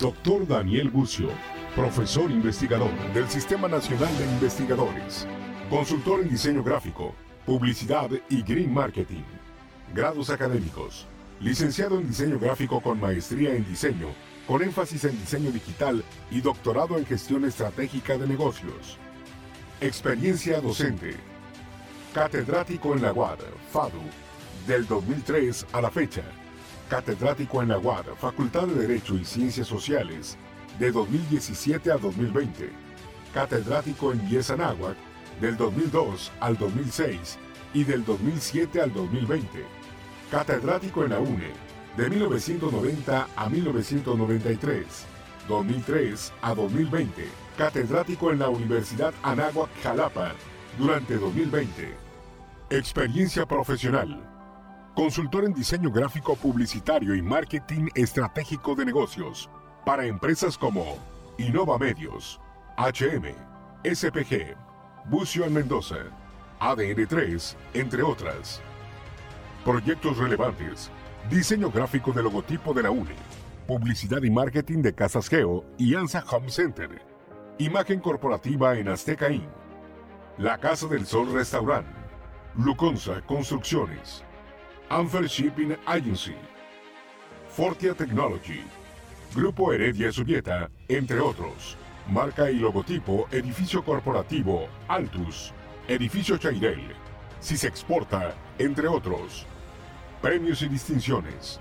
Doctor Daniel Bucio, profesor investigador del Sistema Nacional de Investigadores, consultor en diseño gráfico, publicidad y green marketing. Grados académicos. Licenciado en diseño gráfico con maestría en diseño, con énfasis en diseño digital y doctorado en gestión estratégica de negocios. Experiencia docente. Catedrático en la UAD, FADU, del 2003 a la fecha. Catedrático en la UAD, Facultad de Derecho y Ciencias Sociales, de 2017 a 2020. Catedrático en IES Anáhuac, del 2002 al 2006 y del 2007 al 2020. Catedrático en la UNE, de 1990 a 1993, 2003 a 2020. Catedrático en la Universidad Anáhuac Jalapa, durante 2020. Experiencia profesional. Consultor en diseño gráfico publicitario y marketing estratégico de negocios para empresas como Innova Medios, HM, SPG, Bucio en Mendoza, ADN3, entre otras. Proyectos relevantes. Diseño gráfico de logotipo de la UNE. Publicidad y marketing de Casas Geo y ANSA Home Center. Imagen corporativa en Azteca Inc. La Casa del Sol Restaurant. Luconza Construcciones. Anfer Shipping Agency. Fortia Technology. Grupo Heredia Subieta, entre otros. Marca y logotipo Edificio Corporativo Altus. Edificio Chairel. Si se exporta, entre otros. Premios y distinciones.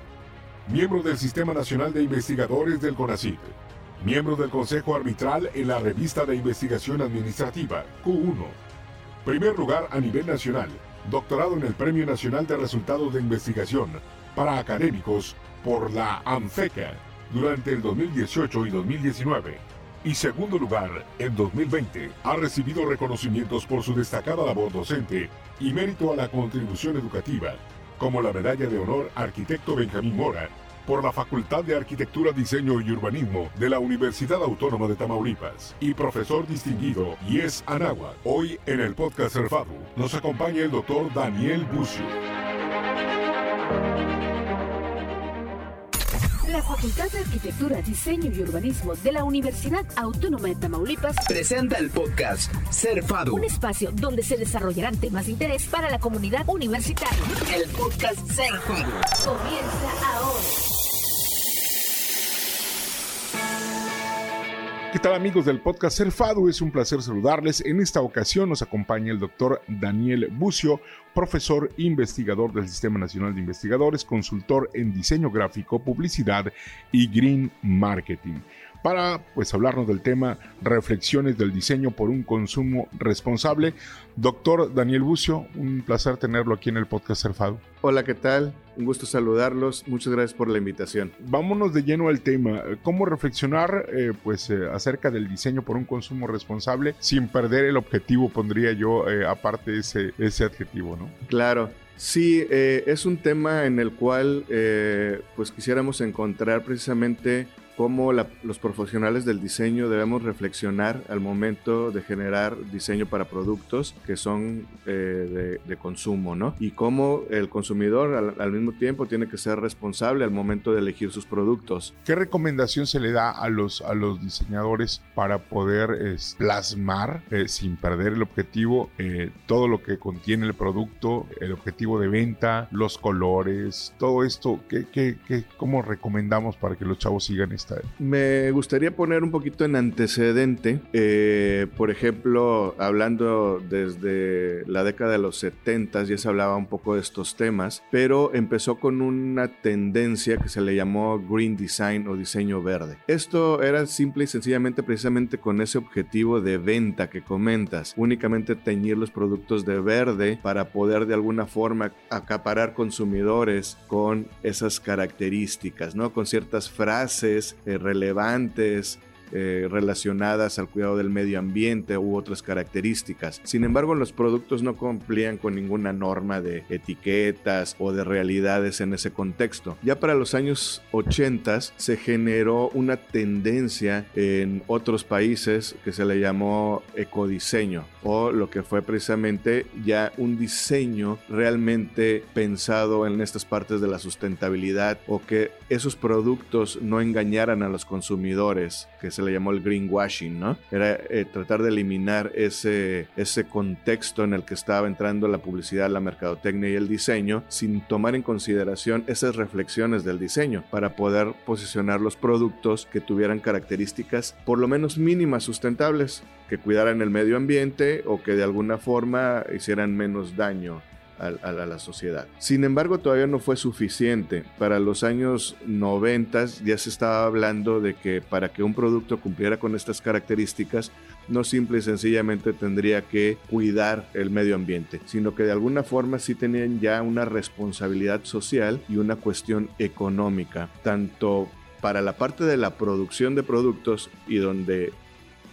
Miembro del Sistema Nacional de Investigadores del CONACYT. Miembro del Consejo Arbitral en la Revista de Investigación Administrativa, Q1. Primer lugar a nivel nacional. Doctorado en el Premio Nacional de Resultados de Investigación para Académicos por la ANFECA durante el 2018 y 2019. Y segundo lugar, en 2020, ha recibido reconocimientos por su destacada labor docente y mérito a la contribución educativa, como la Medalla de Honor Arquitecto Benjamín Mora, por la Facultad de Arquitectura, Diseño y Urbanismo de la Universidad Autónoma de Tamaulipas y profesor distinguido Yes Anagua. Hoy en el podcast Cerfado nos acompaña el doctor Daniel Bucio. La Facultad de Arquitectura, Diseño y Urbanismo de la Universidad Autónoma de Tamaulipas presenta el podcast Cerfado, un espacio donde se desarrollarán temas de interés para la comunidad universitaria. El podcast Cerfado comienza ahora. ¿Qué tal amigos del podcast Cerfado? Es un placer saludarles. En esta ocasión nos acompaña el doctor Daniel Bucio, profesor investigador del Sistema Nacional de Investigadores, consultor en diseño gráfico, publicidad y green marketing para pues hablarnos del tema reflexiones del diseño por un consumo responsable. Doctor Daniel Bucio, un placer tenerlo aquí en el podcast Cerfado. Hola, ¿qué tal? Un gusto saludarlos. Muchas gracias por la invitación. Vámonos de lleno al tema. ¿Cómo reflexionar eh, pues, eh, acerca del diseño por un consumo responsable sin perder el objetivo, pondría yo eh, aparte ese, ese adjetivo, ¿no? Claro. Sí, eh, es un tema en el cual eh, pues quisiéramos encontrar precisamente cómo la, los profesionales del diseño debemos reflexionar al momento de generar diseño para productos que son eh, de, consumo, ¿no? Y cómo el consumidor al, mismo tiempo tiene que ser responsable al momento de elegir sus productos. ¿Qué recomendación se le da a los, a los diseñadores para poder plasmar eh, sin perder el objetivo eh, todo lo que contiene el producto, el objetivo de venta, los colores, todo esto? ¿qué, qué, qué, ¿Cómo recomendamos para que los chavos sigan me gustaría poner un poquito en antecedente, eh, por ejemplo, hablando desde la década de los 70 ya se hablaba un poco de estos temas, pero empezó con una tendencia que se le llamó Green Design o diseño verde. Esto era simple y sencillamente precisamente con ese objetivo de venta que comentas, únicamente teñir los productos de verde para poder de alguna forma acaparar consumidores con esas características, ¿no? Con ciertas frases eh, relevantes eh, relacionadas al cuidado del medio ambiente u otras características. Sin embargo, los productos no cumplían con ninguna norma de etiquetas o de realidades en ese contexto. Ya para los años 80 se generó una tendencia en otros países que se le llamó ecodiseño o lo que fue precisamente ya un diseño realmente pensado en estas partes de la sustentabilidad o que esos productos no engañaran a los consumidores, que se le llamó el greenwashing, ¿no? Era eh, tratar de eliminar ese, ese contexto en el que estaba entrando la publicidad, la mercadotecnia y el diseño sin tomar en consideración esas reflexiones del diseño para poder posicionar los productos que tuvieran características por lo menos mínimas sustentables, que cuidaran el medio ambiente o que de alguna forma hicieran menos daño a, la sociedad. Sin embargo, todavía no fue suficiente. Para los años 90 ya se estaba hablando de que para que un producto cumpliera con estas características, no simple y sencillamente tendría que cuidar el medio ambiente, sino que de alguna forma sí tenían ya una responsabilidad social y una cuestión económica, tanto para la parte de la producción de productos y donde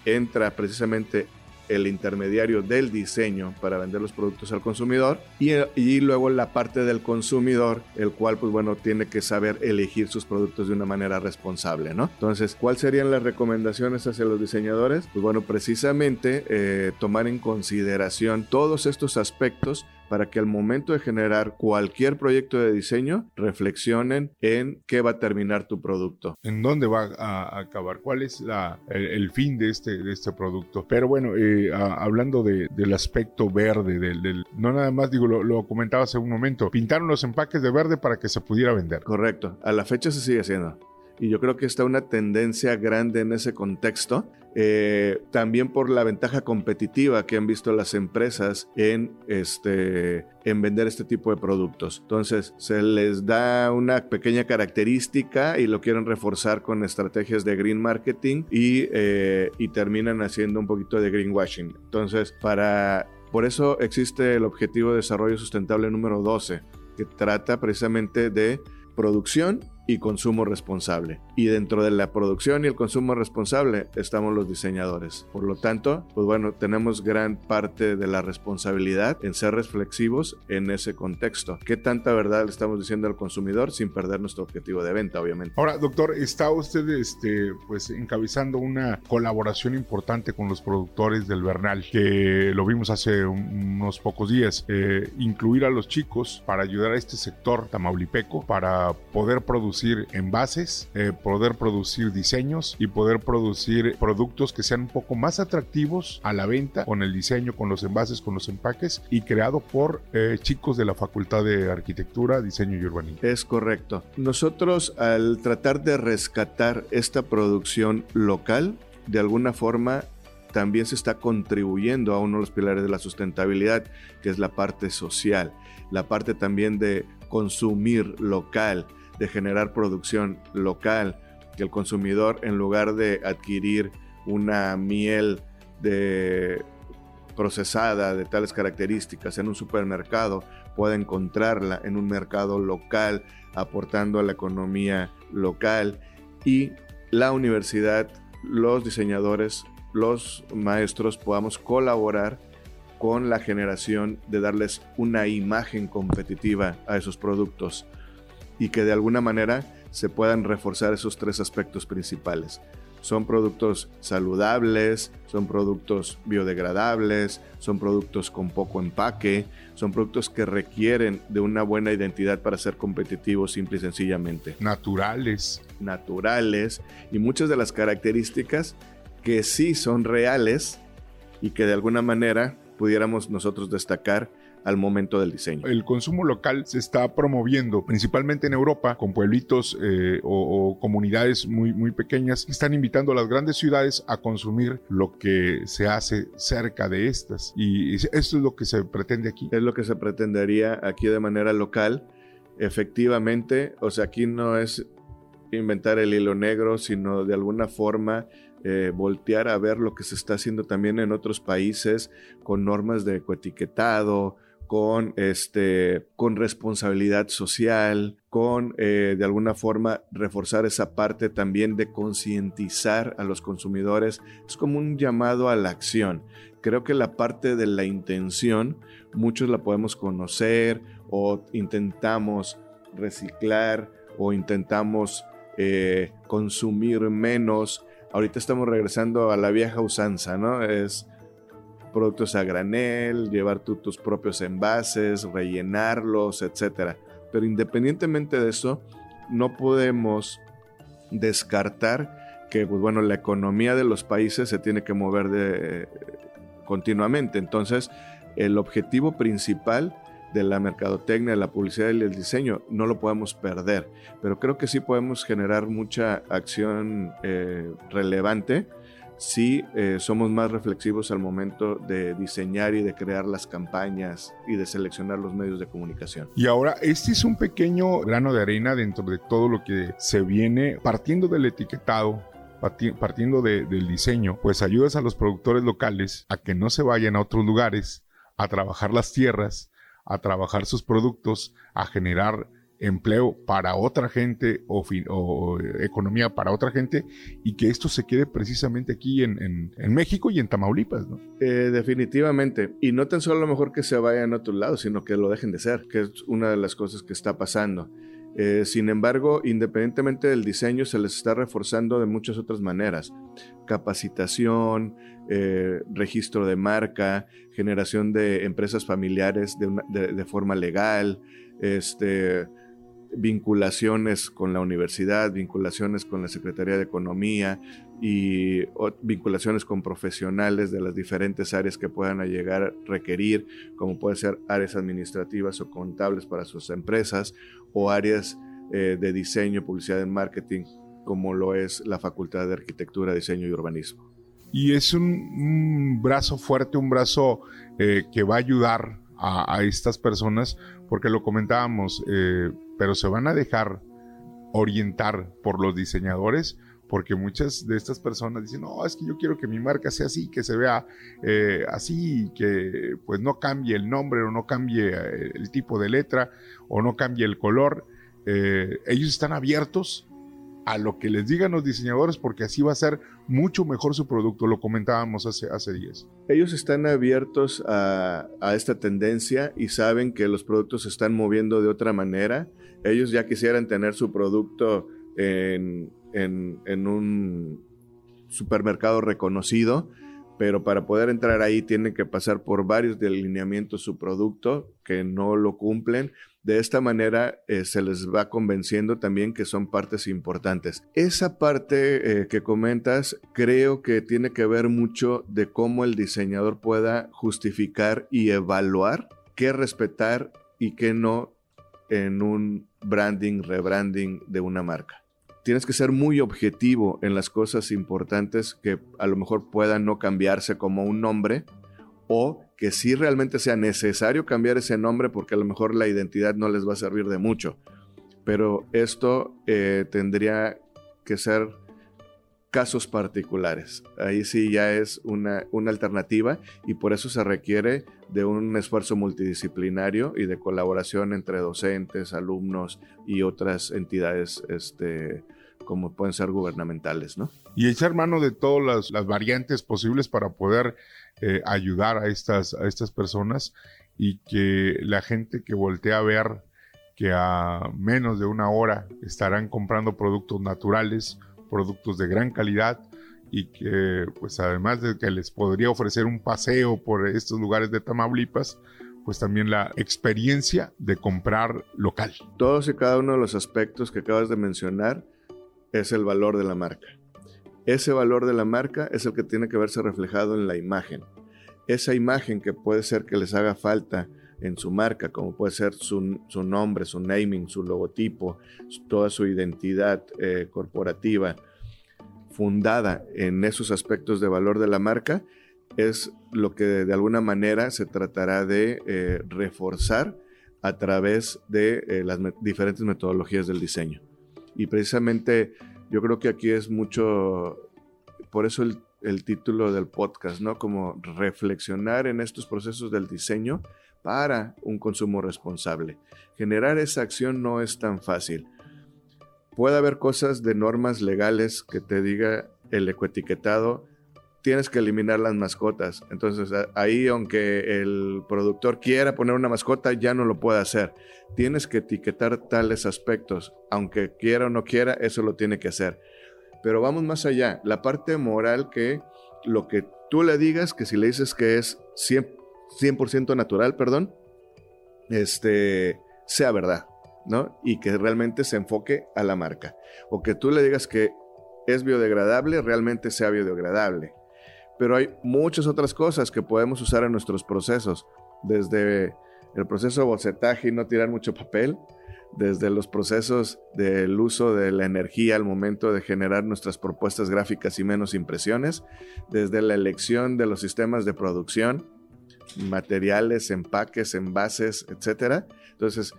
entra precisamente el intermediario del diseño para vender los productos al consumidor y, y, luego la parte del consumidor, el cual pues bueno tiene que saber elegir sus productos de una manera responsable, ¿no? Entonces, ¿cuáles serían las recomendaciones hacia los diseñadores? Pues bueno, precisamente eh, tomar en consideración todos estos aspectos para que al momento de generar cualquier proyecto de diseño reflexionen en qué va a terminar tu producto. ¿En dónde va a acabar? ¿Cuál es la, el, fin de este, de este producto? Pero bueno, eh, hablando del aspecto verde, del, no nada más digo, lo, lo comentaba hace un momento, pintaron los empaques de verde para que se pudiera vender. Correcto, a la fecha se sigue haciendo y yo creo que está una tendencia grande en ese contexto. Eh, también por la ventaja competitiva que han visto las empresas en, este, en vender este tipo de productos. Entonces, se les da una pequeña característica y lo quieren reforzar con estrategias de green marketing y, eh, y terminan haciendo un poquito de greenwashing. Entonces, para, por eso existe el Objetivo de Desarrollo Sustentable número 12, que trata precisamente de producción y consumo responsable. Y dentro de la producción y el consumo responsable estamos los diseñadores. Por lo tanto, pues bueno, tenemos gran parte de la responsabilidad en ser reflexivos en ese contexto. ¿Qué tanta verdad le estamos diciendo al consumidor sin perder nuestro objetivo de venta, obviamente? Ahora, doctor, está usted este, pues encabezando una colaboración importante con los productores del Bernal, que lo vimos hace unos pocos días. Eh, incluir a los chicos para ayudar a este sector tamaulipeco para poder producir envases, eh, poder producir diseños y poder producir productos que sean un poco más atractivos a la venta con el diseño, con los envases, con los empaques y creado por eh, chicos de la Facultad de Arquitectura, Diseño y Urbanismo. Es correcto. Nosotros al tratar de rescatar esta producción local, de alguna forma también se está contribuyendo a uno de los pilares de la sustentabilidad, que es la parte social, la parte también de consumir local, de generar producción local, que el consumidor en lugar de adquirir una miel procesada de tales características en un supermercado, pueda encontrarla en un mercado local, aportando a la economía local. Y la universidad, los diseñadores, los maestros podamos colaborar con la generación de darles una imagen competitiva a esos productos y que de alguna manera se puedan reforzar esos tres aspectos principales. Son productos saludables, son productos biodegradables, son productos con poco empaque, son productos que requieren de una buena identidad para ser competitivos simple y sencillamente. Naturales. Naturales y muchas de las características que sí son reales y que de alguna manera pudiéramos nosotros destacar al momento del diseño. El consumo local se está promoviendo principalmente en Europa con pueblitos eh, o, comunidades muy, muy pequeñas que están invitando a las grandes ciudades a consumir lo que se hace cerca de estas. Y esto es lo que se pretende aquí. Es lo que se pretendería aquí de manera local. Efectivamente, o sea, aquí no es inventar el hilo negro, sino de alguna forma eh, voltear a ver lo que se está haciendo también en otros países con normas de ecoetiquetado, con, este, con responsabilidad social, con eh, de alguna forma reforzar esa parte también de concientizar a los consumidores. Es como un llamado a la acción. Creo que la parte de la intención, muchos la podemos conocer o intentamos reciclar o intentamos eh, consumir menos. Ahorita estamos regresando a la vieja usanza, ¿no? Es productos a granel, llevar tus propios envases, rellenarlos, etcétera. Pero independientemente de eso, no podemos descartar que, pues, bueno, la economía de los países se tiene que mover de, continuamente. Entonces, el objetivo principal de la mercadotecnia, de la publicidad y el diseño, no lo podemos perder. Pero creo que sí podemos generar mucha acción eh, relevante si eh, somos más reflexivos al momento de diseñar y de crear las campañas y de seleccionar los medios de comunicación. Y ahora, este es un pequeño grano de arena dentro de todo lo que se viene partiendo del etiquetado partiendo del diseño, pues ayudas a los productores locales a que no se vayan a otros lugares a trabajar las tierras, a trabajar sus productos, a generar empleo para otra gente o, economía para otra gente y que esto se quede precisamente aquí en, México y en Tamaulipas. Eh, definitivamente. Y no tan solo a lo mejor que se vayan a otro lado, sino que lo dejen de ser, que es una de las cosas que está pasando. Eh, sin embargo, independientemente del diseño, se les está reforzando de muchas otras maneras. Capacitación, eh, registro de marca, generación de empresas familiares de, forma legal, este, vinculaciones con la universidad, vinculaciones con la Secretaría de Economía y vinculaciones con profesionales de las diferentes áreas que puedan llegar a requerir, como pueden ser áreas administrativas o contables para sus empresas o áreas eh, de diseño, publicidad y marketing, como lo es la Facultad de Arquitectura, Diseño y Urbanismo. Y es un, brazo fuerte, un brazo eh, que va a ayudar a, estas personas, porque lo comentábamos, eh, pero se van a dejar orientar por los diseñadores, porque muchas de estas personas dicen, no, es que yo quiero que mi marca sea así, que se vea eh, así, que pues no cambie el nombre o no cambie eh, el tipo de letra o no cambie el color. ellos están abiertos a lo que les digan los diseñadores porque así va a ser mucho mejor su producto, lo comentábamos hace, hace días. Ellos están abiertos a, esta tendencia y saben que los productos se están moviendo de otra manera. Ellos ya quisieran tener su producto en, en un supermercado reconocido, pero para poder entrar ahí tienen que pasar por varios delineamientos su producto que no lo cumplen de esta manera eh, se les va convenciendo también que son partes importantes. Esa parte eh, que comentas creo que tiene que ver mucho de cómo el diseñador pueda justificar y evaluar qué respetar y qué no en un branding, rebranding de una marca. Tienes que ser muy objetivo en las cosas importantes que a lo mejor puedan no cambiarse como un nombre o que sí realmente sea necesario cambiar ese nombre porque a lo mejor la identidad no les va a servir de mucho. Pero esto eh, tendría que ser casos particulares. Ahí sí ya es una, una, alternativa y por eso se requiere de un esfuerzo multidisciplinario y de colaboración entre docentes, alumnos y otras entidades este, como pueden ser gubernamentales, ¿no? Y echar mano de todas las, las variantes posibles para poder eh, ayudar a estas, a estas personas y que la gente que voltea a ver que a menos de una hora estarán comprando productos naturales, productos de gran calidad y que pues además de que les podría ofrecer un paseo por estos lugares de Tamaulipas, pues también la experiencia de comprar local. Todos y cada uno de los aspectos que acabas de mencionar es el valor de la marca. Ese valor de la marca es el que tiene que verse reflejado en la imagen. Esa imagen que puede ser que les haga falta en su marca, como puede ser su, nombre, su naming, su logotipo, toda su identidad eh, corporativa, fundada en esos aspectos de valor de la marca, es lo que de alguna manera se tratará de eh, reforzar a través de eh, las diferentes metodologías del diseño. Y precisamente yo creo que aquí es mucho, por eso el, título del podcast, ¿no? Como reflexionar en estos procesos del diseño para un consumo responsable. Generar esa acción no es tan fácil. Puede haber cosas de normas legales que te diga el ecoetiquetado, tienes que eliminar las mascotas. Entonces ahí aunque el productor quiera poner una mascota, ya no lo puede hacer. Tienes que etiquetar tales aspectos. Aunque quiera o no quiera, eso lo tiene que hacer. Pero vamos más allá. La parte moral que lo que tú le digas, que si le dices que es 100%, natural, perdón, este, sea verdad. ¿no? Y que realmente se enfoque a la marca. O que tú le digas que es biodegradable, realmente sea biodegradable. Pero hay muchas otras cosas que podemos usar en nuestros procesos, desde el proceso de bocetaje y no tirar mucho papel, desde los procesos del uso de la energía al momento de generar nuestras propuestas gráficas y menos impresiones, desde la elección de los sistemas de producción, materiales, empaques, envases, etc. Entonces,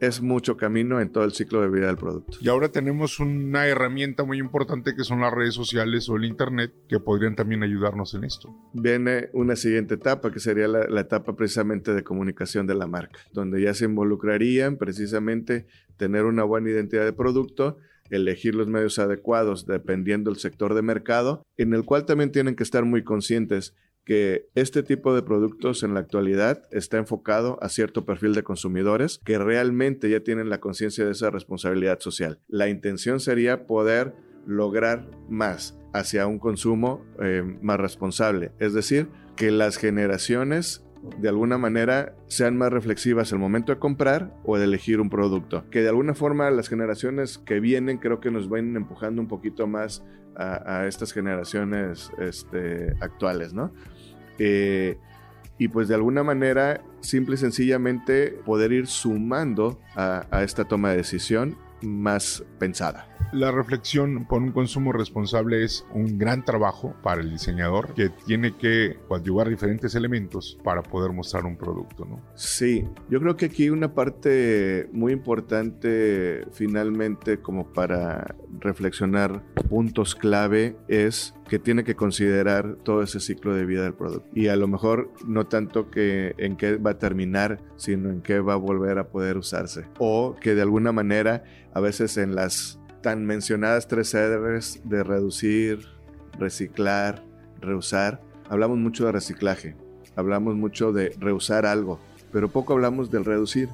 es mucho camino en todo el ciclo de vida del producto. Y ahora tenemos una herramienta muy importante que son las redes sociales o el Internet que podrían también ayudarnos en esto. Viene una siguiente etapa que sería la, la etapa precisamente de comunicación de la marca, donde ya se involucrarían precisamente tener una buena identidad de producto, elegir los medios adecuados dependiendo del sector de mercado, en el cual también tienen que estar muy conscientes que este tipo de productos en la actualidad está enfocado a cierto perfil de consumidores que realmente ya tienen la conciencia de esa responsabilidad social. La intención sería poder lograr más hacia un consumo eh, más responsable, es decir, que las generaciones de alguna manera sean más reflexivas al momento de comprar o de elegir un producto. Que de alguna forma las generaciones que vienen creo que nos van empujando un poquito más a, estas generaciones este, actuales, ¿no? Eh, y pues de alguna manera, simple y sencillamente, poder ir sumando a, a esta toma de decisión más pensada. La reflexión por un consumo responsable es un gran trabajo para el diseñador que tiene que coadyuvar diferentes elementos para poder mostrar un producto, ¿no? Sí, yo creo que aquí una parte muy importante finalmente como para reflexionar puntos clave es que tiene que considerar todo ese ciclo de vida del producto. Y a lo mejor no tanto que en qué va a terminar, sino en qué va a volver a poder usarse. O que de alguna manera, a veces en las tan mencionadas tres R's de reducir, reciclar, reusar, hablamos mucho de reciclaje, hablamos mucho de reusar algo, pero poco hablamos del reducir.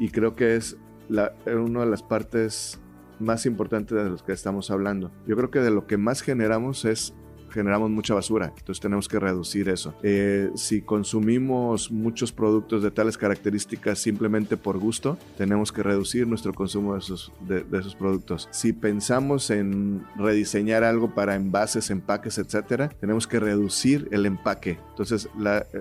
Y creo que es la, una de las partes más importante de los que estamos hablando. Yo creo que de lo que más generamos es generamos mucha basura, entonces tenemos que reducir eso. Eh, si consumimos muchos productos de tales características simplemente por gusto, tenemos que reducir nuestro consumo de esos, de, esos productos. Si pensamos en rediseñar algo para envases, empaques, etcétera, tenemos que reducir el empaque. Entonces,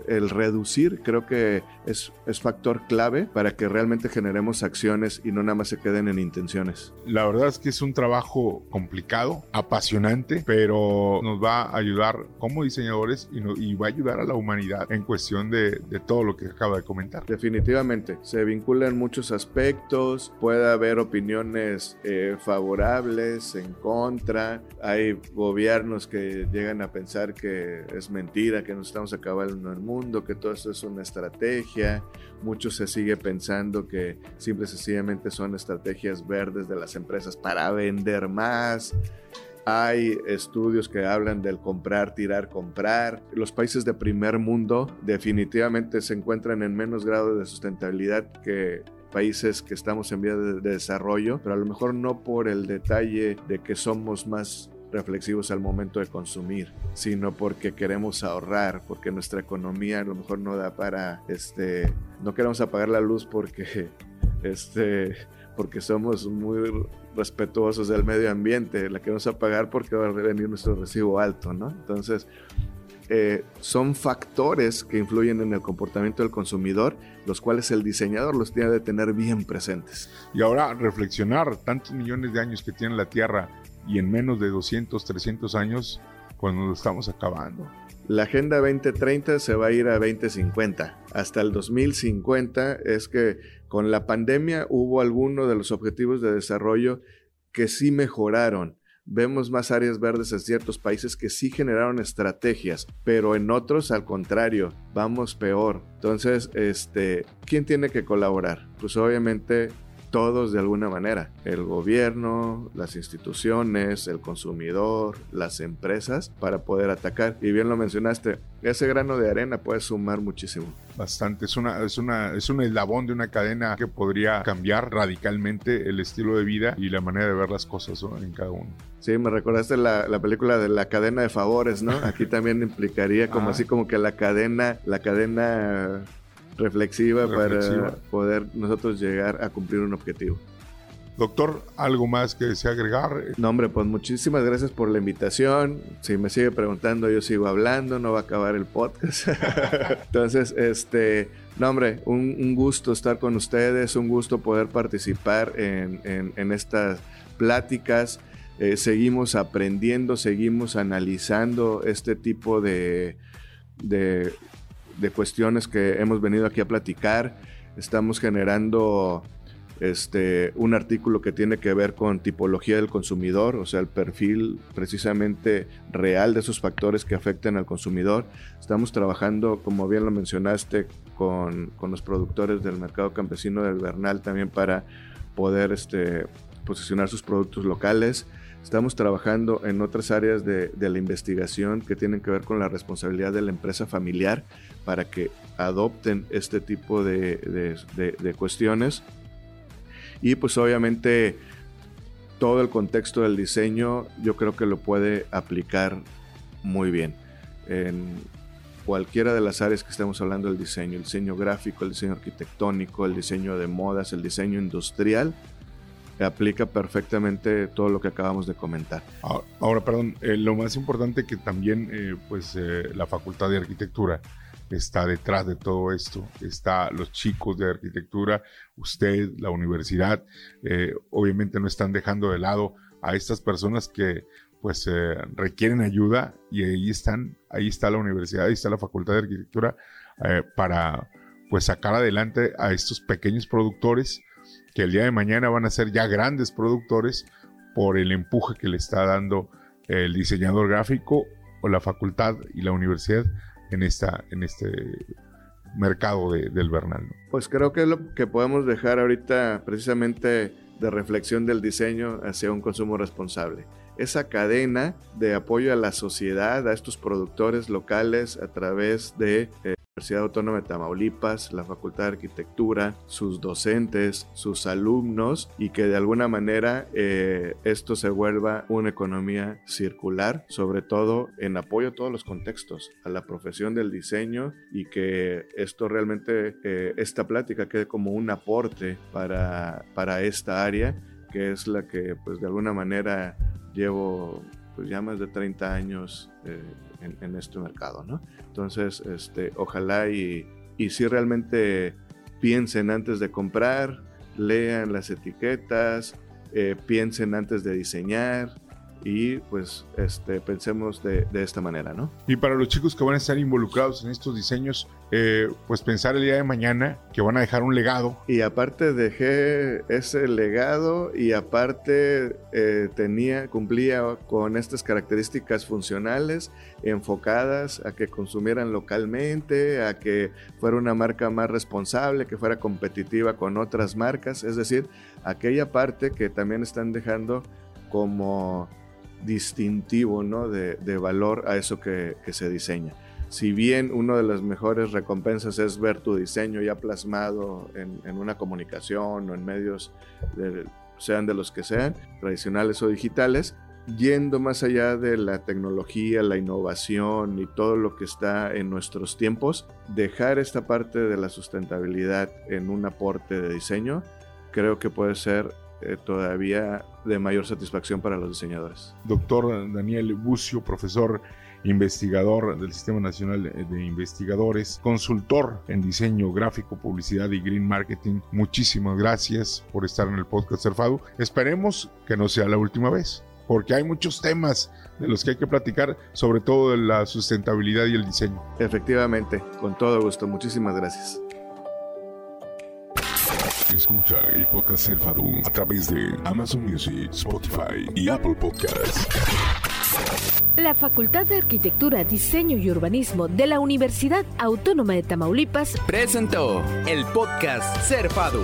el reducir creo que es, es factor clave para que realmente generemos acciones y no nada más se queden en intenciones. La verdad es que es un trabajo complicado, apasionante, pero nos va ayudar como diseñadores y, va a ayudar a la humanidad en cuestión de, todo lo que acaba de comentar. Definitivamente, se vinculan muchos aspectos, puede haber opiniones eh, favorables, en contra, hay gobiernos que llegan a pensar que es mentira, que nos estamos acabando el mundo, que todo esto es una estrategia, muchos se sigue pensando que simple y sencillamente son estrategias verdes de las empresas para vender más. Hay estudios que hablan del comprar, tirar, comprar. Los países de primer mundo definitivamente se encuentran en menos grado de sustentabilidad que países que estamos en vía de, desarrollo, pero a lo mejor no por el detalle de que somos más reflexivos al momento de consumir, sino porque queremos ahorrar, porque nuestra economía a lo mejor no da para, este, no queremos apagar la luz porque, este, porque somos muy respetuosos del medio ambiente, la que vamos a pagar porque va a venir nuestro recibo alto, ¿no? Entonces, eh, son factores que influyen en el comportamiento del consumidor, los cuales el diseñador los tiene de tener bien presentes. Y ahora reflexionar tantos millones de años que tiene la Tierra y en menos de 200, 300 años, cuando lo estamos acabando. La Agenda 2030 se va a ir a 2050. Hasta el 2050 es que con la pandemia hubo algunos de los objetivos de desarrollo que sí mejoraron vemos más áreas verdes en ciertos países que sí generaron estrategias, pero en otros al contrario, vamos peor. Entonces, este, ¿quién tiene que colaborar? Pues obviamente todos de alguna manera, el gobierno, las instituciones, el consumidor, las empresas, para poder atacar. Y bien lo mencionaste, ese grano de arena puede sumar muchísimo. Bastante, es, una, es, una, es un eslabón de una cadena que podría cambiar radicalmente el estilo de vida y la manera de ver las cosas en cada uno. Sí, me recordaste la, la, película de la cadena de favores, ¿no? Aquí también implicaría como ah. así como que la cadena, la cadena reflexiva, para poder nosotros llegar a cumplir un objetivo. Doctor, ¿algo más que desea agregar? No, hombre, pues muchísimas gracias por la invitación. Si me sigue preguntando, yo sigo hablando, no va a acabar el podcast. Entonces, este, no, hombre, un, gusto estar con ustedes, un gusto poder participar en, estas pláticas. Eh, seguimos aprendiendo, seguimos analizando este tipo de, de de cuestiones que hemos venido aquí a platicar. Estamos generando este, un artículo que tiene que ver con tipología del consumidor, o sea, el perfil precisamente real de esos factores que afectan al consumidor. Estamos trabajando, como bien lo mencionaste, con, los productores del mercado campesino del Bernal también para poder este, posicionar sus productos locales. Estamos trabajando en otras áreas de, la investigación que tienen que ver con la responsabilidad de la empresa familiar para que adopten este tipo de, cuestiones. Y pues obviamente todo el contexto del diseño yo creo que lo puede aplicar muy bien en cualquiera de las áreas que estamos hablando del diseño, el diseño gráfico, el diseño arquitectónico, el diseño de modas, el diseño industrial, aplica perfectamente todo lo que acabamos de comentar. Ahora, perdón, eh, lo más importante que también eh, pues eh, la Facultad de Arquitectura está detrás de todo esto. Está los chicos de arquitectura, usted, la universidad, obviamente no están dejando de lado a estas personas que pues requieren ayuda y ahí están, ahí está la universidad, ahí está la facultad de arquitectura para pues sacar adelante a estos pequeños productores que el día de mañana van a ser ya grandes productores por el empuje que le está dando el diseñador gráfico o la facultad y la universidad en, esta, en este mercado del Bernal. Pues creo que es lo que podemos dejar ahorita precisamente de reflexión del diseño hacia un consumo responsable. Esa cadena de apoyo a la sociedad, a estos productores locales a través de... Eh, Universidad Autónoma de Tamaulipas, la Facultad de Arquitectura, sus docentes, sus alumnos y que de alguna manera eh, esto se vuelva una economía circular, sobre todo en apoyo a todos los contextos, a la profesión del diseño y que esto realmente, eh, esta plática quede como un aporte para, para esta área que es la que pues de alguna manera llevo pues ya más de 30 años eh, en, este mercado, ¿no? Entonces, este, ojalá y, y si realmente piensen antes de comprar, lean las etiquetas, eh, piensen antes de diseñar, y pues este, pensemos de, de, esta manera, ¿no? Y para los chicos que van a estar involucrados en estos diseños, eh, pues pensar el día de mañana que van a dejar un legado. Y aparte dejé ese legado y aparte eh, tenía, cumplía con estas características funcionales enfocadas a que consumieran localmente, a que fuera una marca más responsable, que fuera competitiva con otras marcas, es decir, aquella parte que también están dejando como distintivo ¿no? de, valor a eso que, se diseña. Si bien una de las mejores recompensas es ver tu diseño ya plasmado en, una comunicación o en medios, sean de los que sean, tradicionales o digitales, yendo más allá de la tecnología, la innovación y todo lo que está en nuestros tiempos, dejar esta parte de la sustentabilidad en un aporte de diseño, creo que puede ser eh, todavía de mayor satisfacción para los diseñadores. Doctor Daniel Bucio, profesor investigador del Sistema Nacional de Investigadores, consultor en diseño gráfico, publicidad y green marketing. Muchísimas gracias por estar en el podcast Cerfado. Esperemos que no sea la última vez, porque hay muchos temas de los que hay que platicar, sobre todo de la sustentabilidad y el diseño. Efectivamente, con todo gusto. Muchísimas gracias. Escucha el podcast Ser Fadum a través de Amazon Music, Spotify y Apple Podcasts. La Facultad de Arquitectura, Diseño y Urbanismo de la Universidad Autónoma de Tamaulipas presentó el podcast Ser Fado.